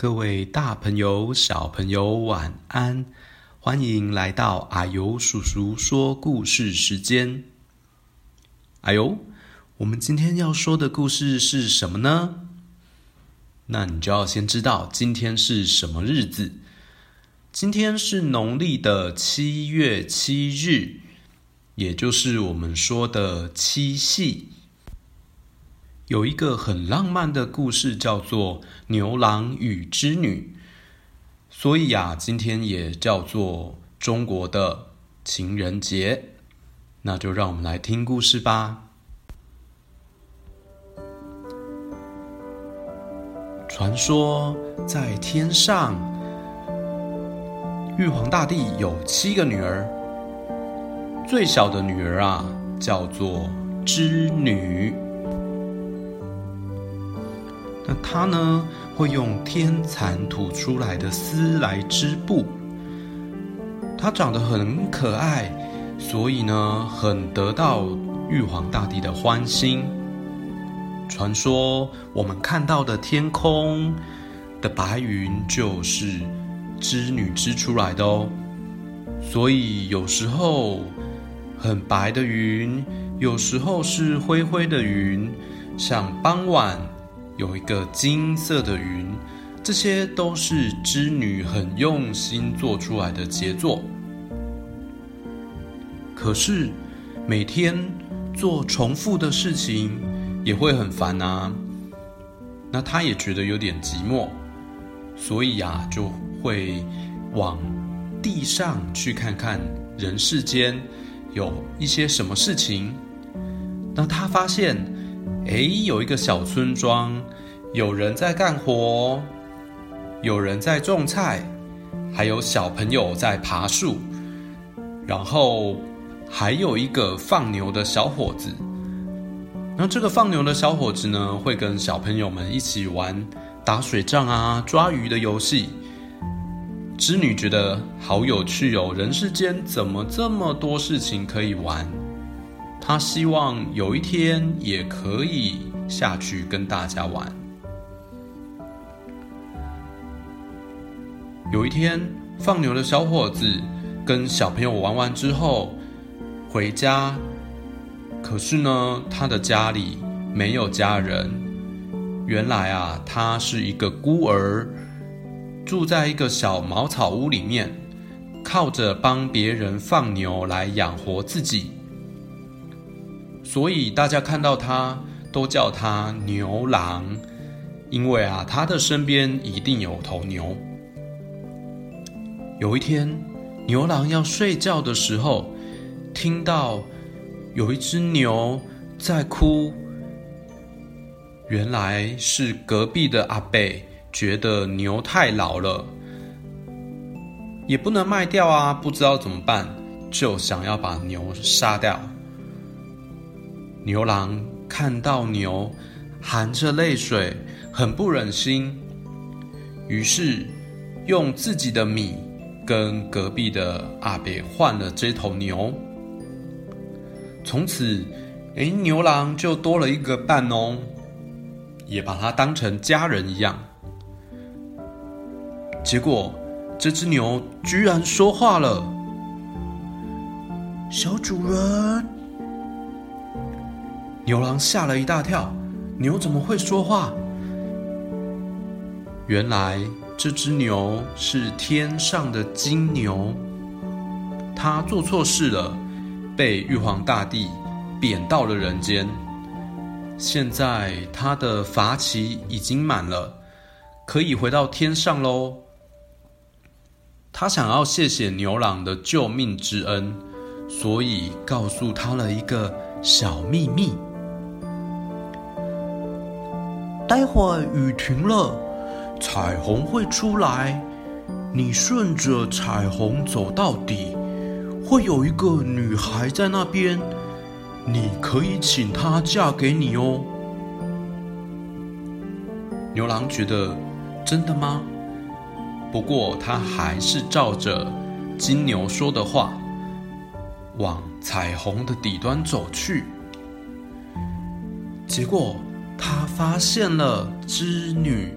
各位大朋友、小朋友，晚安！欢迎来到阿尤叔叔说故事时间。阿尤，我们今天要说的故事是什么呢？那你就要先知道今天是什么日子。今天是农历的七月七日，也就是我们说的七夕。有一个很浪漫的故事，叫做《牛郎与织女》，所以啊，今天也叫做中国的情人节。那就让我们来听故事吧。传说在天上，玉皇大帝有七个女儿，最小的女儿啊，叫做织女。那她呢，会用天蚕吐出来的丝来织布。她长得很可爱，所以呢，很得到玉皇大帝的欢心。传说我们看到的天空的白云，就是织女织出来的哦。所以有时候很白的云，有时候是灰灰的云，像傍晚。有一个金色的云，这些都是织女很用心做出来的杰作。可是每天做重复的事情也会很烦啊。那她也觉得有点寂寞，所以呀，就会往地上去看看人世间有一些什么事情。那她发现。哎，有一个小村庄，有人在干活，有人在种菜，还有小朋友在爬树，然后还有一个放牛的小伙子。那这个放牛的小伙子呢，会跟小朋友们一起玩打水仗啊、抓鱼的游戏。织女觉得好有趣哦，人世间怎么这么多事情可以玩？他希望有一天也可以下去跟大家玩。有一天，放牛的小伙子跟小朋友玩完之后回家，可是呢，他的家里没有家人。原来啊，他是一个孤儿，住在一个小茅草屋里面，靠着帮别人放牛来养活自己。所以大家看到他都叫他牛郎，因为啊，他的身边一定有头牛。有一天，牛郎要睡觉的时候，听到有一只牛在哭。原来是隔壁的阿伯觉得牛太老了，也不能卖掉啊，不知道怎么办，就想要把牛杀掉。牛郎看到牛含着泪水，很不忍心，于是用自己的米跟隔壁的阿伯换了这头牛。从此，哎，牛郎就多了一个伴哦，也把他当成家人一样。结果，这只牛居然说话了：“小主人。”牛郎吓了一大跳，牛怎么会说话？原来这只牛是天上的金牛，它做错事了，被玉皇大帝贬到了人间。现在它的罚期已经满了，可以回到天上喽。他想要谢谢牛郎的救命之恩，所以告诉他了一个小秘密。待会儿雨停了，彩虹会出来。你顺着彩虹走到底，会有一个女孩在那边，你可以请她嫁给你哦。牛郎觉得真的吗？不过他还是照着金牛说的话，往彩虹的底端走去。结果。他发现了织女，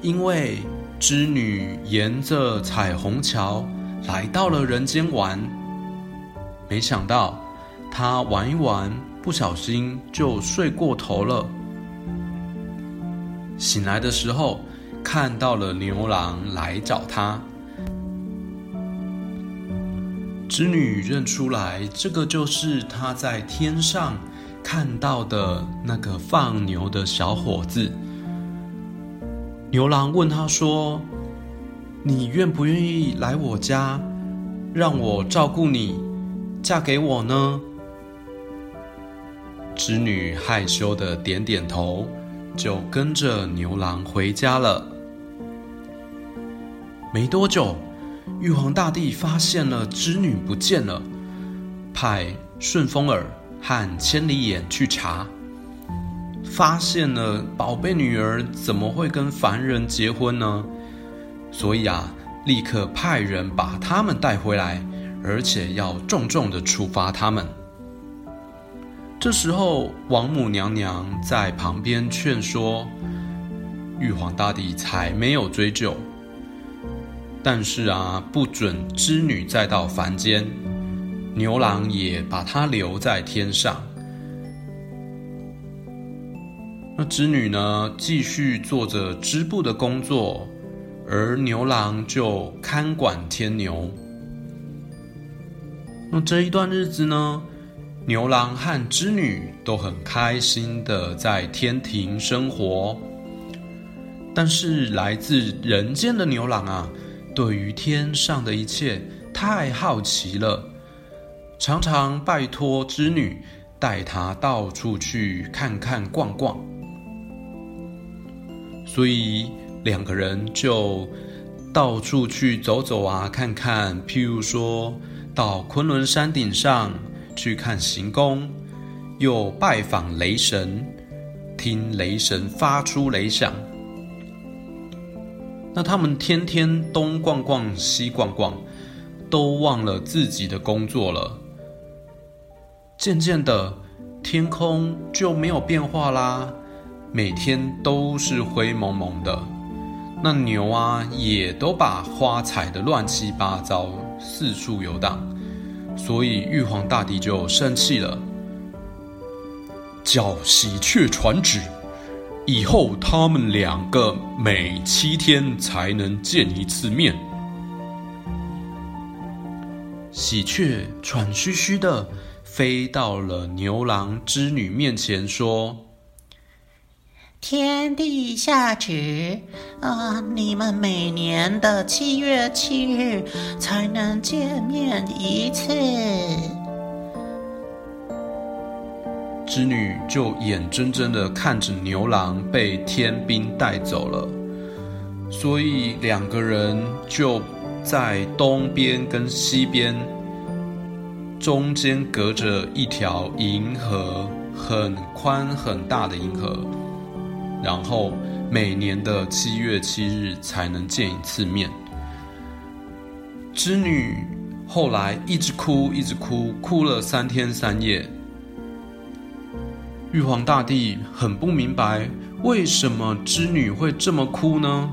因为织女沿着彩虹桥来到了人间玩，没想到她玩一玩，不小心就睡过头了。醒来的时候，看到了牛郎来找他。织女认出来，这个就是她在天上看到的那个放牛的小伙子。牛郎问他说：“你愿不愿意来我家，让我照顾你，嫁给我呢？”织女害羞的点点头，就跟着牛郎回家了。没多久。玉皇大帝发现了织女不见了，派顺风耳和千里眼去查，发现了宝贝女儿怎么会跟凡人结婚呢？所以啊，立刻派人把他们带回来，而且要重重的处罚他们。这时候，王母娘娘在旁边劝说，玉皇大帝才没有追究。但是啊，不准织女再到凡间，牛郎也把他留在天上。那织女呢，继续做着织布的工作，而牛郎就看管天牛。那这一段日子呢，牛郎和织女都很开心的在天庭生活。但是来自人间的牛郎啊。对于天上的一切太好奇了，常常拜托织女带他到处去看看逛逛。所以两个人就到处去走走啊，看看。譬如说到昆仑山顶上去看行宫，又拜访雷神，听雷神发出雷响。那他们天天东逛逛西逛逛，都忘了自己的工作了。渐渐的，天空就没有变化啦，每天都是灰蒙蒙的。那牛啊，也都把花踩得乱七八糟，四处游荡。所以玉皇大帝就生气了，叫喜鹊传旨。以后他们两个每七天才能见一次面。喜鹊喘吁吁的飞到了牛郎织女面前，说：“天帝下旨，啊，你们每年的七月七日才能见面一次。”织女就眼睁睁的看着牛郎被天兵带走了，所以两个人就在东边跟西边中间隔着一条银河，很宽很大的银河，然后每年的七月七日才能见一次面。织女后来一直哭，一直哭，哭了三天三夜。玉皇大帝很不明白，为什么织女会这么哭呢？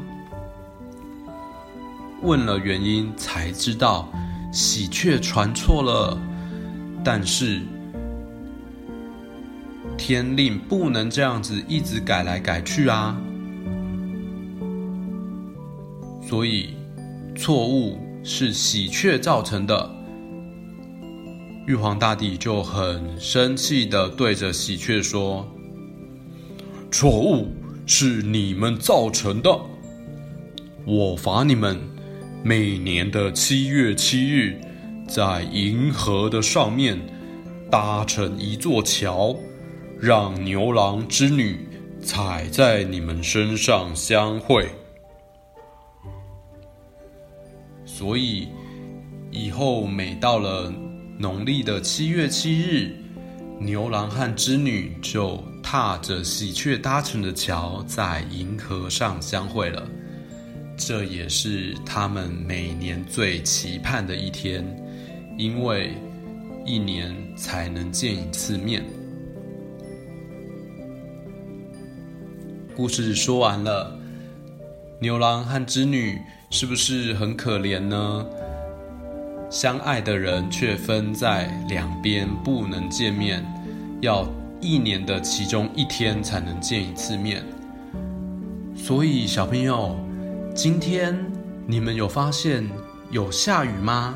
问了原因，才知道喜鹊传错了，但是天令不能这样子一直改来改去啊，所以错误是喜鹊造成的。玉皇大帝就很生气的对着喜鹊说：“错误是你们造成的，我罚你们每年的七月七日，在银河的上面搭成一座桥，让牛郎织女踩在你们身上相会。所以以后每到了。”农历的七月七日，牛郎和织女就踏着喜鹊搭成的桥，在银河上相会了。这也是他们每年最期盼的一天，因为一年才能见一次面。故事说完了，牛郎和织女是不是很可怜呢？相爱的人却分在两边，不能见面，要一年的其中一天才能见一次面。所以小朋友，今天你们有发现有下雨吗？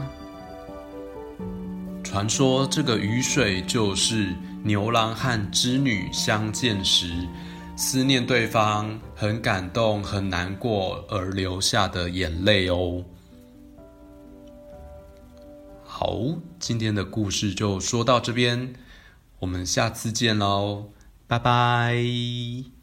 传说这个雨水就是牛郎和织女相见时，思念对方、很感动、很难过而流下的眼泪哦。好，今天的故事就说到这边，我们下次见喽，拜拜。